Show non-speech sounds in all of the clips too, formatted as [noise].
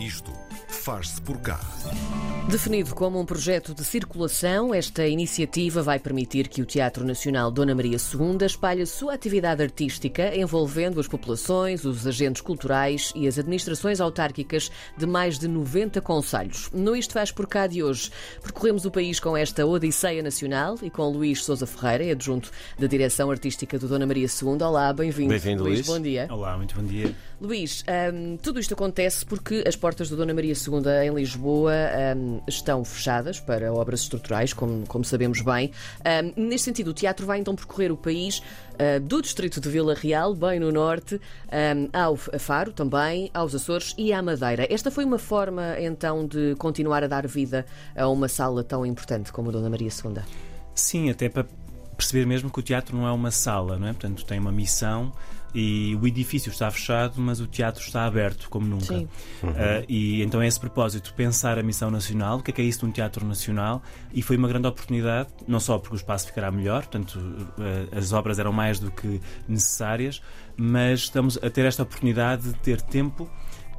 Isto faz-se por cá. Definido como um projeto de circulação, esta iniciativa vai permitir que o Teatro Nacional Dona Maria II espalhe a sua atividade artística, envolvendo as populações, os agentes culturais e as administrações autárquicas de mais de 90 conselhos. No Isto Faz Por Cá de hoje, percorremos o país com esta Odisseia Nacional e com Luís Sousa Ferreira, adjunto da Direção Artística do Dona Maria II. Olá, bem-vindo. Bem-vindo, Luís. Bom dia. Olá, muito bom dia. Luís, hum, tudo isto acontece porque as portas do Dona Maria II em Lisboa hum, estão fechadas para obras estruturais, como, como sabemos bem. Hum, neste sentido, o teatro vai então percorrer o país uh, do distrito de Vila Real, bem no norte, ao Faro também, aos Açores e à Madeira. Esta foi uma forma então de continuar a dar vida a uma sala tão importante como a Dona Maria II. Sim, até para perceber mesmo que o teatro não é uma sala, não é? Portanto, tem uma missão e o edifício está fechado, mas o teatro está aberto como nunca. Sim. Uhum. Uh, e então é esse propósito, pensar a missão nacional, o que é, que é isso de um teatro nacional, e foi uma grande oportunidade, não só porque o espaço ficará melhor, portanto uh, as obras eram mais do que necessárias, mas estamos a ter esta oportunidade de ter tempo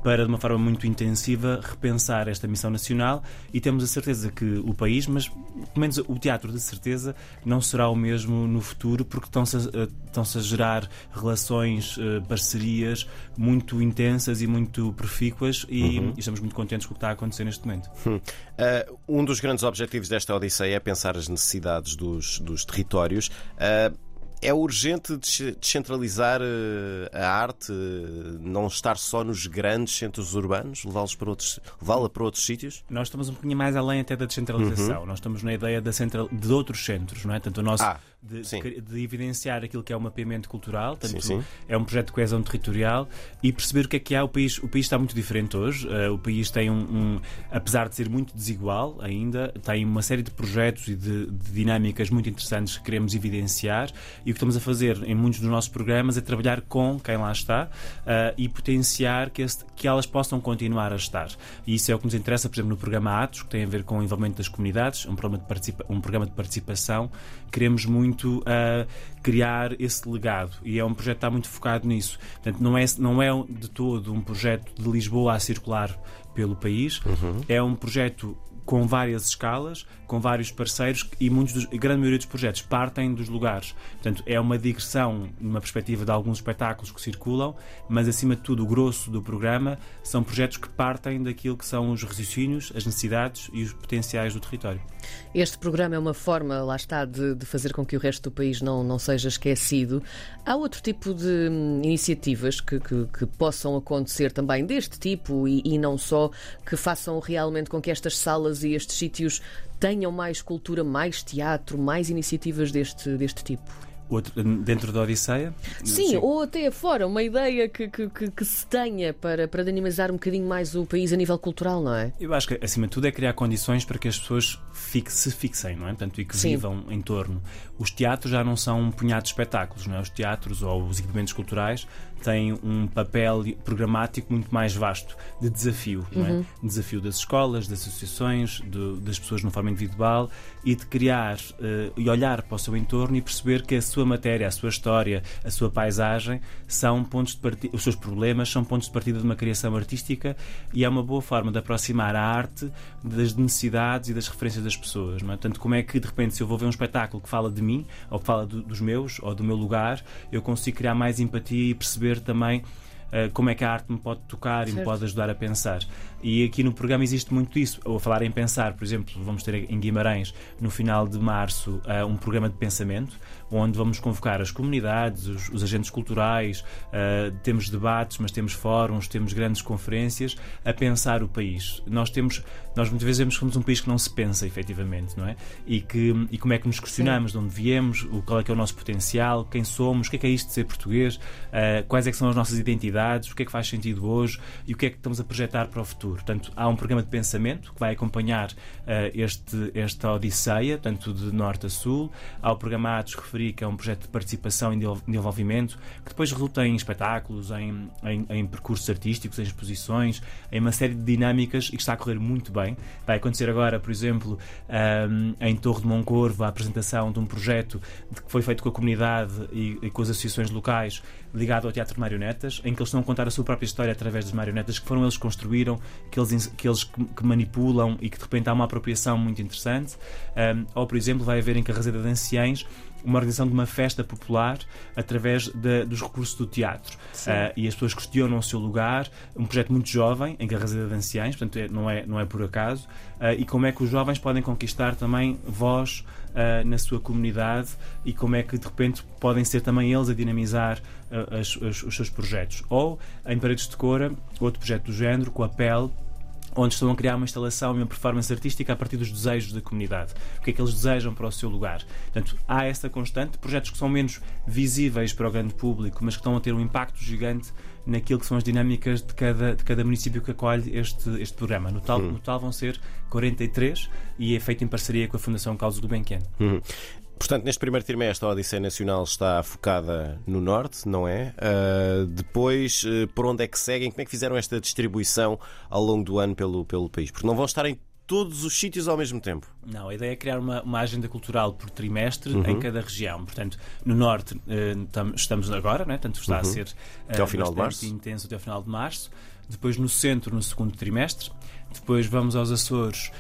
para, de uma forma muito intensiva, repensar esta missão nacional e temos a certeza que o país, mas pelo menos o teatro de certeza, não será o mesmo no futuro, porque estão-se a, estão-se a gerar relações, eh, parcerias muito intensas e muito profícuas e, uhum. estamos muito contentes com o que está a acontecer neste momento. Hum. Uh, um dos grandes objetivos desta Odisseia é pensar as necessidades dos, dos territórios. Uh, é urgente descentralizar eh, a arte, não estar só nos grandes centros urbanos, levá-los para outros, levá-la para outros sítios? Nós estamos um pouquinho mais além até da descentralização. Uhum. Nós estamos na ideia da central, de outros centros, não é? Tanto o nosso ah de, de, evidenciar aquilo que é o mapeamento cultural, portanto, sim, sim. é um projeto de coesão territorial e perceber o que é que há. O país, o país está muito diferente hoje. Uh, o país tem um, um, apesar de ser muito desigual ainda, tem uma série de projetos e de, de, dinâmicas muito interessantes que queremos evidenciar e o que estamos a fazer em muitos dos nossos programas é trabalhar com quem lá está uh, e potenciar que, este, que elas possam continuar a estar. E isso é o que nos interessa, por exemplo, no programa Atos, que tem a ver com o envolvimento das comunidades, um programa de, um programa de participação. Queremos muito muito a criar esse legado e é um projeto que está muito focado nisso. Portanto, não é, não é de todo um projeto de Lisboa a circular pelo país, uhum. é um projeto com várias escalas, com vários parceiros e muitos dos, a grande maioria dos projetos partem dos lugares. Portanto, é uma digressão numa perspectiva de alguns espetáculos que circulam, mas acima de tudo o grosso do programa são projetos que partem daquilo que são os raciocínios, as necessidades e os potenciais do território. Este programa é uma forma, lá está, de, de fazer com que o resto do país não, não seja esquecido. Há outro tipo de hum, iniciativas que, que, que, possam acontecer também deste tipo e, e não só, que façam realmente com que estas salas escolas e estes sítios tenham mais cultura, mais teatro, mais iniciativas deste, deste tipo? Outro, dentro da Odisseia? Sim, Sim, ou até fora, uma ideia que, que, que, se tenha para, para dinamizar um bocadinho mais o país a nível cultural, não é? Eu acho que, acima de tudo, é criar condições para que as pessoas fique, se fixem, não é? Portanto, e que Sim. vivam em torno. Os teatros já não são um punhado de espetáculos, não é? Os teatros ou os equipamentos culturais têm um papel programático muito mais vasto de desafio, não é? Uhum. Desafio das escolas, das associações, de, das pessoas de uma forma individual e de criar uh, e olhar para o seu entorno e perceber que a sua matéria, a sua história, a sua paisagem são pontos de partida, os seus problemas são pontos de partida de uma criação artística e é uma boa forma de aproximar a arte das necessidades e das referências das pessoas, não é? Portanto, como é que de repente se eu vou ver um espetáculo que fala de mim ou que fala do, dos meus ou do meu lugar, eu consigo criar mais empatia e perceber também uh, como é que a arte me pode tocar certo. e me pode ajudar a pensar. E aqui no programa existe muito isso. Ou a falar em pensar, por exemplo, vamos ter em Guimarães, no final de março, uh, um programa de pensamento, onde vamos convocar as comunidades, os, os agentes culturais, uh, temos debates, mas temos fóruns, temos grandes conferências, a pensar o país. Nós temos, nós muitas vezes vemos que somos um país que não se pensa efetivamente, não é? E, que, e como é que nos questionamos Sim. de onde viemos, o, qual é que é o nosso potencial, quem somos, o que é que é isto de ser português, uh, quais é que são as nossas identidades, o que é que faz sentido hoje e o que é que estamos a projetar para o futuro futuro. Portanto, há um programa de pensamento que vai acompanhar uh, este, esta odisseia, tanto de norte a sul. Há o programa Atos, referi, que é um projeto de participação e de desenvolvimento, que depois resulta em espetáculos, em, em, em percursos artísticos, em exposições, em uma série de dinâmicas e que está a correr muito bem. Vai acontecer agora, por exemplo, um, em Torre de Moncorvo, a apresentação de um projeto que foi feito com a comunidade e, e com as associações locais ligado ao Teatro de Marionetas, em que eles estão a contar a sua própria história através das marionetas que foram eles que construíram, que eles, que, eles que manipulam e que de repente há uma apropriação muito interessante. Um, ou, por exemplo, vai haver em Carraseda de Anciães uma organização de uma festa popular através de, dos recursos do teatro. Uh, e as pessoas questionam o seu lugar, um projeto muito jovem, em Carraseda de Anciães, portanto é, não, é, não é por acaso, uh, e como é que os jovens podem conquistar também voz uh, na sua comunidade e como é que de repente podem ser também eles a dinamizar as, as, os seus projetos. Ou em Paredes de Cora, outro projeto do género, com a pele onde estão a criar uma instalação e uma performance artística a partir dos desejos da comunidade. O que é que eles desejam para o seu lugar. Portanto, há essa constante, projetos que são menos visíveis para o grande público, mas que estão a ter um impacto gigante naquilo que são as dinâmicas de cada, de cada município que acolhe este, este programa. No tal, hum. no tal vão ser 43 e é feito em parceria com a Fundação Carlos Gulbenkian. Hum. Portanto, neste primeiro trimestre, a Odisseia Nacional está focada no Norte, não é? Uh, depois, uh, por onde é que seguem? Como é que fizeram esta distribuição ao longo do ano pelo, pelo país? Porque não vão estar em todos os sítios ao mesmo tempo. Não, a ideia é criar uma, uma agenda cultural por trimestre uhum. em cada região. Portanto, no Norte uh, estamos agora, né? tanto está uhum. a ser até ao final de março. intenso até ao final de março. Depois no centro, no segundo trimestre. Depois vamos aos Açores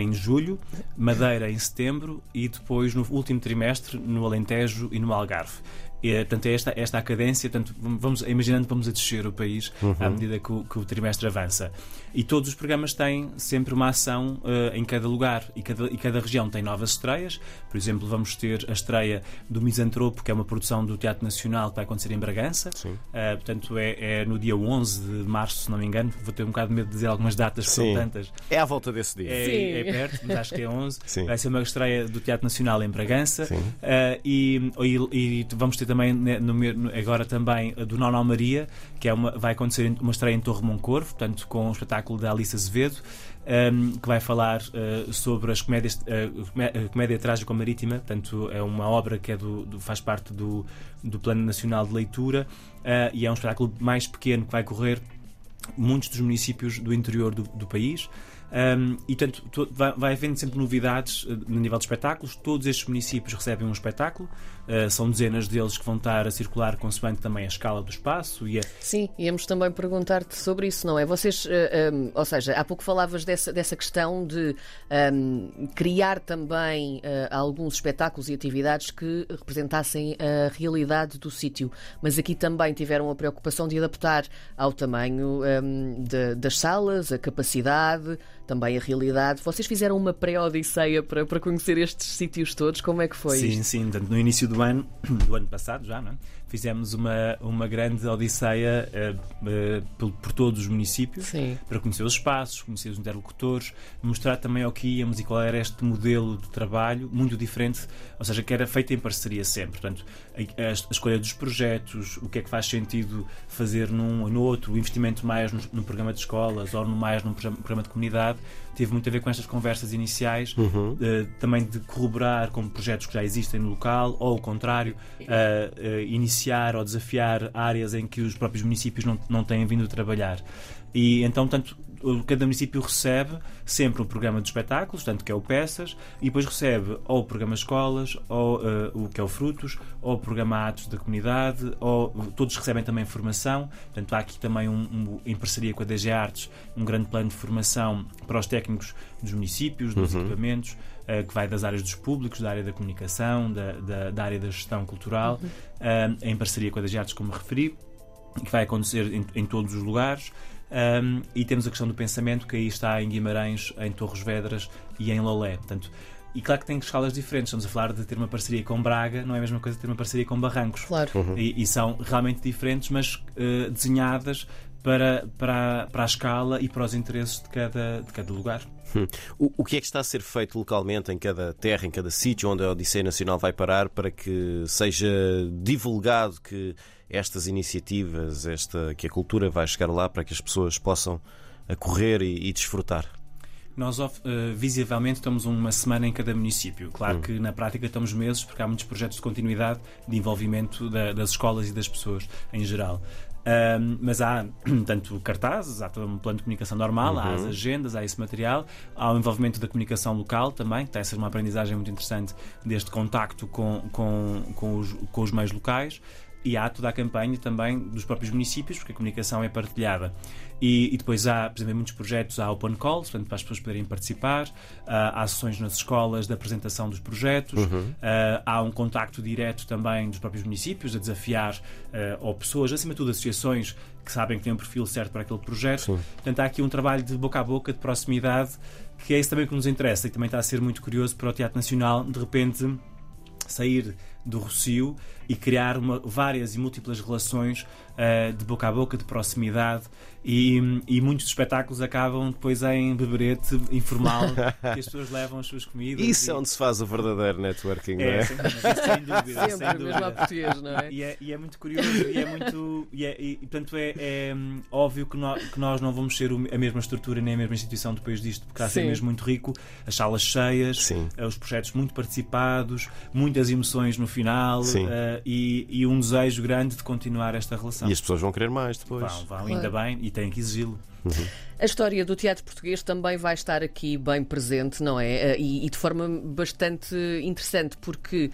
em julho, Madeira em setembro e depois no último trimestre no Alentejo e no Algarve. E, portanto, é esta, esta a cadência, portanto, vamos, imaginando que vamos a descer o país uhum. à medida que o, que o, trimestre avança. E todos os programas têm sempre uma ação uh, em cada lugar e cada, e cada região tem novas estreias. Por exemplo, vamos ter a estreia do Misantropo, que é uma produção do Teatro Nacional que vai acontecer em Bragança. Uh, portanto, é, é, no dia 11 de março, se não me engano. Vou ter um bocado de medo de dizer algumas datas, que são tantas. É à volta desse dia. É, é perto, mas acho que é 11. Sim. Vai ser uma estreia do Teatro Nacional em Bragança. Uh, e, e, e vamos ter também né, no, agora também do Nono Maria, que é uma, vai acontecer uma estreia em Torre Moncorvo, portanto com o espetáculo da Alice Azevedo, um, que vai falar uh, sobre as comédias, uh, comédia trágica marítima, portanto é uma obra que é do, do faz parte do, do Plano Nacional de Leitura uh, e é um espetáculo mais pequeno que vai correr muitos dos municípios do interior do, do país. Um, e, portanto, vai, vai havendo sempre novidades uh, no nível de espetáculos. Todos estes municípios recebem um espetáculo. Uh, são dezenas deles que vão estar a circular consoante também a escala do espaço. E a... Sim, íamos também perguntar-te sobre isso, não é? Vocês, uh, um, ou seja, há pouco falavas dessa, dessa questão de um, criar também alguns espetáculos e atividades que representassem a realidade do sítio, mas aqui também tiveram a preocupação de adaptar ao tamanho de, das salas, a capacidade também a realidade. Vocês fizeram uma pré-odisseia para, para conhecer estes sítios todos? Como é que foi? Sim, isto? sim. No início do ano, [clears throat] do ano passado já, não é? Fizemos uma, uma grande odisseia uh, uh, por, por, todos os municípios Sim. para conhecer os espaços, conhecer os interlocutores, mostrar também ao que íamos e qual era este modelo de trabalho, muito diferente, ou seja, que era feito em parceria sempre. Portanto, a, a, escolha dos projetos, o que é que faz sentido fazer num ou no outro, o investimento mais no, no programa de escolas ou no mais num programa de comunidade, teve muito a ver com estas conversas iniciais, uhum. uh, também de corroborar com projetos que já existem no local, ou o contrário, uh, iniciar ou desafiar áreas em que os próprios municípios não, não têm vindo trabalhar. E então, tanto cada município recebe sempre um programa de espetáculos, tanto que é o Peças, e depois recebe ou o programa Escolas, ou uh, o que é o Frutos, ou o programa Atos da Comunidade, ou todos recebem também formação. Portanto, há aqui também, um, um, em parceria com a DG Artes, um grande plano de formação para os técnicos dos municípios, dos uhum. equipamentos, uh, que vai das áreas dos públicos, da área da comunicação, da, da, da área da gestão cultural, uhum. uh, em parceria com a DG Artes, como referi, que vai acontecer em, em todos os lugares. Um, e temos a questão do pensamento, que aí está em Guimarães, em Torres Vedras e em Lolé. Portanto, e claro que tem escalas diferentes. Estamos a falar de ter uma parceria com Braga, não é a mesma coisa de ter uma parceria com Barrancos. Claro. Uhum. E, e, são realmente diferentes, mas uh, desenhadas para, para, para a escala e para os interesses de cada, de cada lugar. Hum. O, o que é que está a ser feito localmente em cada terra, em cada sítio onde a Odisseia Nacional vai parar para que seja divulgado que estas iniciativas, esta, que a cultura vai chegar lá para que as pessoas possam correr e, e desfrutar? Nós, uh, visivelmente, estamos uma semana em cada município. Claro hum. que na prática estamos meses, porque há muitos projetos de continuidade, de envolvimento da, das escolas e das pessoas em geral. Um, mas há [clears throat] tanto cartazes, há todo um plano de comunicação normal, uhum. há as agendas, há esse material, há o envolvimento da comunicação local também, que está a ser uma aprendizagem muito interessante deste contacto com, com, com, os, com os meios locais. E há toda a campanha também dos próprios municípios, porque a comunicação é partilhada. E, e, depois há, por exemplo, muitos projetos, há open calls, portanto, para as pessoas poderem participar, uh, há sessões nas escolas de apresentação dos projetos, uhum. uh, há um contacto direto também dos próprios municípios a desafiar uh, ou pessoas, acima de tudo associações que sabem que têm um perfil certo para aquele projeto. Sim. Portanto, há aqui um trabalho de boca a boca, de proximidade, que é isso também que nos interessa e também está a ser muito curioso para o Teatro Nacional, de repente sair do Rocio e criar uma, várias e múltiplas relações uh, de boca a boca, de proximidade e, e, muitos espetáculos acabam depois em beberete informal [laughs] que as pessoas levam as suas comidas. Isso e... é onde se faz o verdadeiro networking, não é? é? Sem, [laughs] sem dúvida, Sempre, sem dúvida. mesmo português, não é? E, é? e é muito curioso e é muito. E, é, e portanto, é, é hum, óbvio que nós, que nós não vamos ser a mesma estrutura nem a mesma instituição depois disto, porque está a ser mesmo muito rico. As salas cheias, Sim. Eh, os projetos muito participados, muitas emoções no final uh, e, e, um desejo grande de continuar esta relação. E as pessoas vão querer mais depois. Vão, vão, claro. ainda bem, e têm que exigi-lo. Uhum. A história do teatro português também vai estar aqui bem presente, não é? Eh, e, e de forma bastante interessante, porque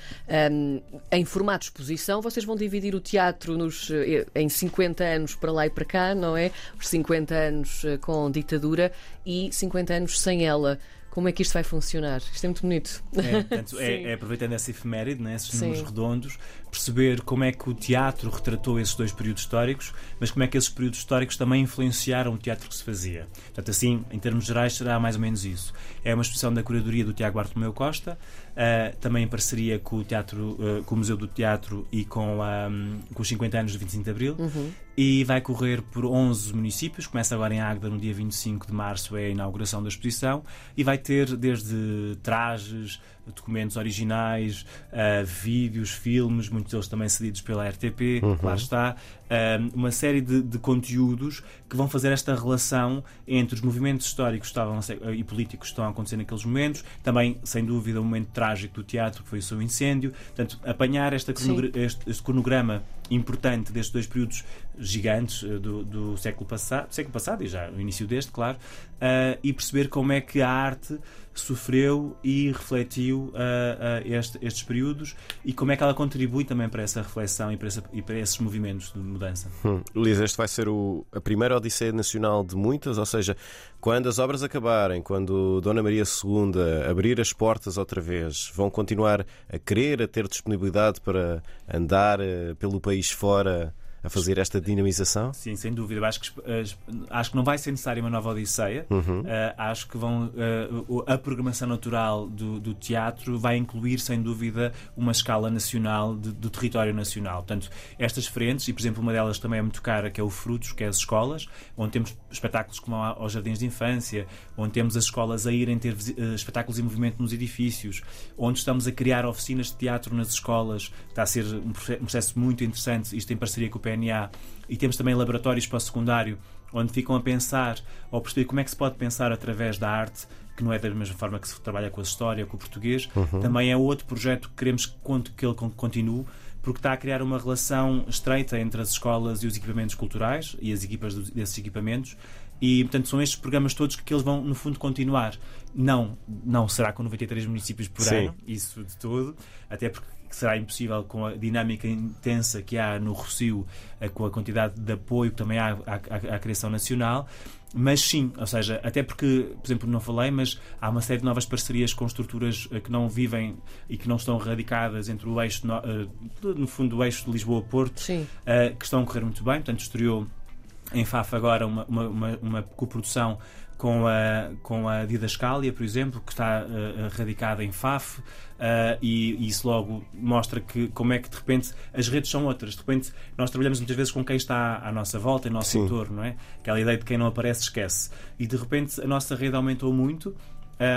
um, em formato de exposição vocês vão dividir o teatro nos, eh, em 50 anos para lá e para cá, não é? Os 50 anos eh, com ditadura e 50 anos sem ela como é que isto vai funcionar. Isto é muito bonito. É, portanto, [laughs] é, é, aproveitando essa efeméride, né, esses números Sim. redondos, perceber como é que o teatro retratou esses dois períodos históricos, mas como é que esses períodos históricos também influenciaram o teatro que se fazia. Portanto, assim, em termos gerais, será mais ou menos isso. É uma exposição da curadoria do Tiago Bartolomeu Costa, uh, também em parceria com o, teatro, uh, com o Museu do Teatro e com, um, com os 50 anos do 25 de Abril. Uhum. E vai correr por 11 municípios. Começa agora em Águeda, no dia 25 de março, é a inauguração da exposição. E vai ter desde trajes, documentos originais, uh, vídeos, filmes, muitos deles também cedidos pela RTP, uhum. lá está, uh, uma série de, de, conteúdos que vão fazer esta relação entre os movimentos históricos estavam ser, e políticos que estão a acontecer naqueles momentos, também, sem dúvida, o momento trágico do teatro, que foi o seu incêndio, portanto, apanhar esta este, este cronograma importante destes dois períodos gigantes uh, do, do, século passado, século passado e já no início deste, claro, e perceber como é que a arte sofreu e refletiu uh, uh, este, estes períodos e como é que ela contribui também para essa reflexão e para, essa, e para esses movimentos de mudança. Hum. Luís, este vai ser o, a primeira Odisseia Nacional de muitas, ou seja, quando as obras acabarem, quando Dona Maria II abrir as portas outra vez, vão continuar a querer, a ter disponibilidade para andar uh, pelo país fora a fazer esta dinamização? Sim, sem dúvida. Acho que, acho que não vai ser necessária uma nova Odisseia. Uhum. Uh, acho que vão, uh, a programação natural do, do, teatro vai incluir, sem dúvida, uma escala nacional de, do território nacional. Portanto, estas frentes, e por exemplo, uma delas também é muito cara, que é o Frutos, que é as escolas, onde temos espetáculos como aos jardins de infância, onde temos as escolas a irem ter uh, espetáculos em movimento nos edifícios, onde estamos a criar oficinas de teatro nas escolas. Está a ser um processo muito interessante, isto em parceria com o PNA, e temos também laboratórios para o secundário, onde ficam a pensar ou perceber como é que se pode pensar através da arte que não é da mesma forma que se trabalha com a história, com o português. Uhum. Também é outro projeto que queremos que ele continue, porque está a criar uma relação estreita entre as escolas e os equipamentos culturais e as equipas desses equipamentos. E, portanto, são estes programas todos que, eles vão, no fundo, continuar. Não, não será com 93 municípios por Sim. ano, isso de todo, até porque que será impossível com a dinâmica intensa que há no Rocio, eh, com a quantidade de apoio que também há à, à, à criação nacional. Mas sim, ou seja, até porque, por exemplo, não falei, mas há uma série de novas parcerias com estruturas eh, que não vivem e que não estão radicadas entre o eixo, no, eh, no fundo, o eixo de Lisboa-Porto, que estão a correr muito bem. Portanto, estreou em FAF agora uma, uma, uma, uma coprodução com a, com a Didascália, por exemplo, que está uh, radicada em FAF, uh, e, e, isso logo mostra que como é que de repente as redes são outras. De repente nós trabalhamos muitas vezes com quem está à nossa volta, em nosso Sim. entorno, não é? Aquela ideia de quem não aparece esquece. E de repente a nossa rede aumentou muito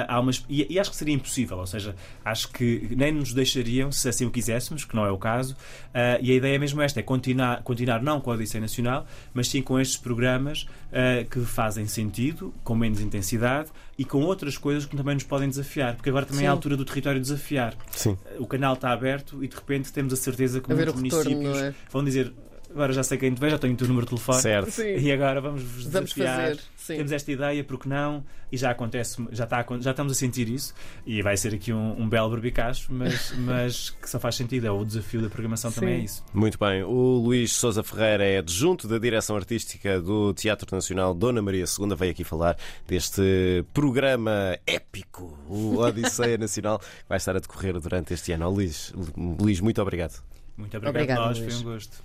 há umas, e, e, acho que seria impossível, ou seja, acho que nem nos deixariam se assim o quiséssemos, que não é o caso. Uh, e a ideia é mesmo esta: é continuar, continuar não com a Odisseia Nacional, mas sim com estes programas uh, que fazem sentido, com menos intensidade e com outras coisas que também nos podem desafiar, porque agora também sim. é a altura do território desafiar. Sim. O canal está aberto e de repente temos a certeza que muitos municípios é? vão dizer agora já sei quem te vem, já tenho o teu número de telefone. Certo. Sim. E agora vamos vos Vamos desafiar. fazer, sim. Temos esta ideia, porque não? E já acontece, já, está, já estamos a sentir isso. E vai ser aqui um, um belo berbicacho, mas, [laughs] mas que só faz sentido. É o desafio da programação também é Sim. isso. Muito bem. O Luís Sousa Ferreira é adjunto da direção artística do Teatro Nacional Dona Maria II. Veio aqui falar deste programa épico, o [laughs] Odisseia Nacional, que vai estar a decorrer durante este ano. Ó, Luís, Luís, muito obrigado. Muito obrigado Obrigada, a nós, Luís. foi um gosto.